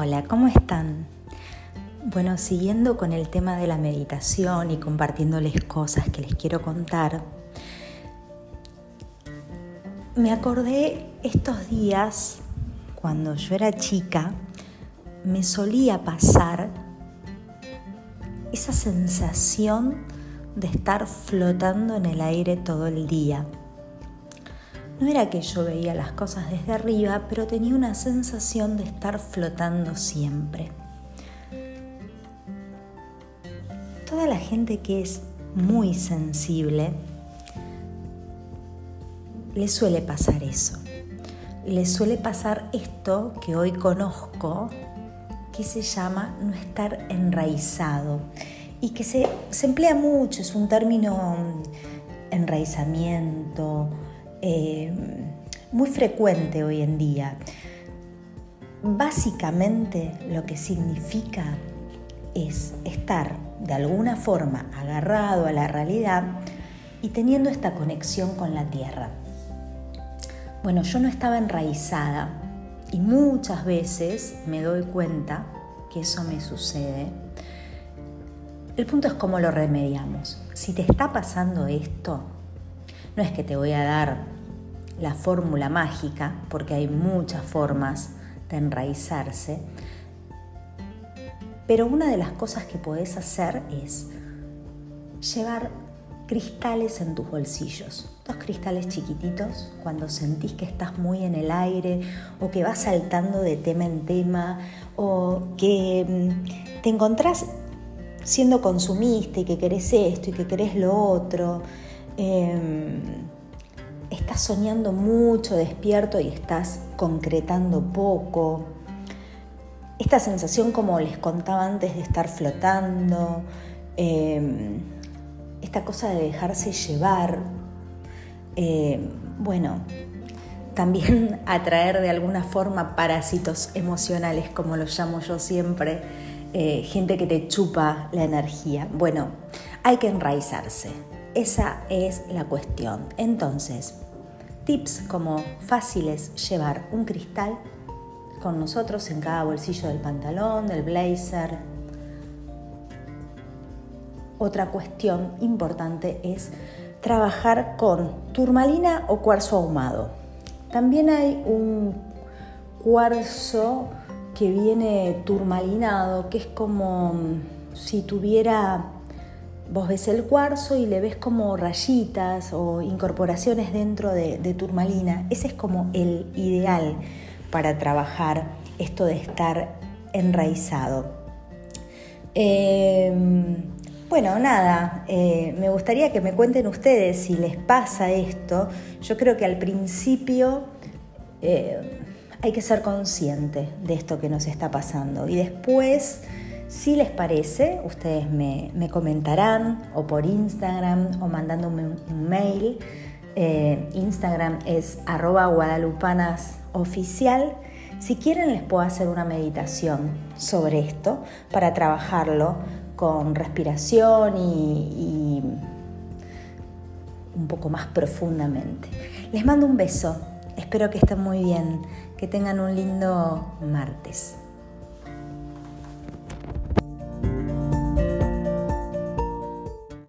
Hola, ¿cómo están? Bueno, siguiendo con el tema de la meditación y compartiéndoles cosas que les quiero contar, me acordé estos días, cuando yo era chica, me solía pasar esa sensación de estar flotando en el aire todo el día no era que yo veía las cosas desde arriba, pero tenía una sensación de estar flotando siempre. Toda la gente que es muy sensible le suele pasar eso. Le suele pasar esto que hoy conozco, que se llama no estar enraizado y que se, se emplea mucho, es un término mm, enraizamiento, eh, muy frecuente hoy en día. Básicamente lo que significa es estar de alguna forma agarrado a la realidad y teniendo esta conexión con la tierra. Bueno, yo no estaba enraizada y muchas veces me doy cuenta que eso me sucede. El punto es cómo lo remediamos. Si te está pasando esto, no es que te voy a dar la fórmula mágica, porque hay muchas formas de enraizarse, pero una de las cosas que podés hacer es llevar cristales en tus bolsillos, dos cristales chiquititos cuando sentís que estás muy en el aire o que vas saltando de tema en tema o que mm, te encontrás siendo consumista y que querés esto y que querés lo otro. Em, estás soñando mucho despierto y estás concretando poco. Esta sensación, como les contaba antes, de estar flotando, em, esta cosa de dejarse llevar, em, bueno, también atraer de alguna forma parásitos emocionales, como los llamo yo siempre, eh, gente que te chupa la energía. Bueno, hay que enraizarse. Esa es la cuestión. Entonces, tips como fáciles llevar un cristal con nosotros en cada bolsillo del pantalón, del blazer. Otra cuestión importante es trabajar con turmalina o cuarzo ahumado. También hay un cuarzo que viene turmalinado, que es como si tuviera Vos ves el cuarzo y le ves como rayitas o incorporaciones dentro de, turmalina. Ese es como el ideal para trabajar esto de estar enraizado. Em, bueno, nada, eh, me gustaría que me cuenten ustedes si les pasa esto. Yo creo que al principio eh, hay que ser consciente de esto que nos está pasando y después si les parece, ustedes me, comentarán o por Instagram o mandándome un, mail. Eh, Instagram es arroba guadalupanasoficial. Si quieren les puedo hacer una meditación sobre esto para trabajarlo con respiración y un poco más profundamente. Les mando un beso, espero que estén muy bien, que tengan un lindo martes.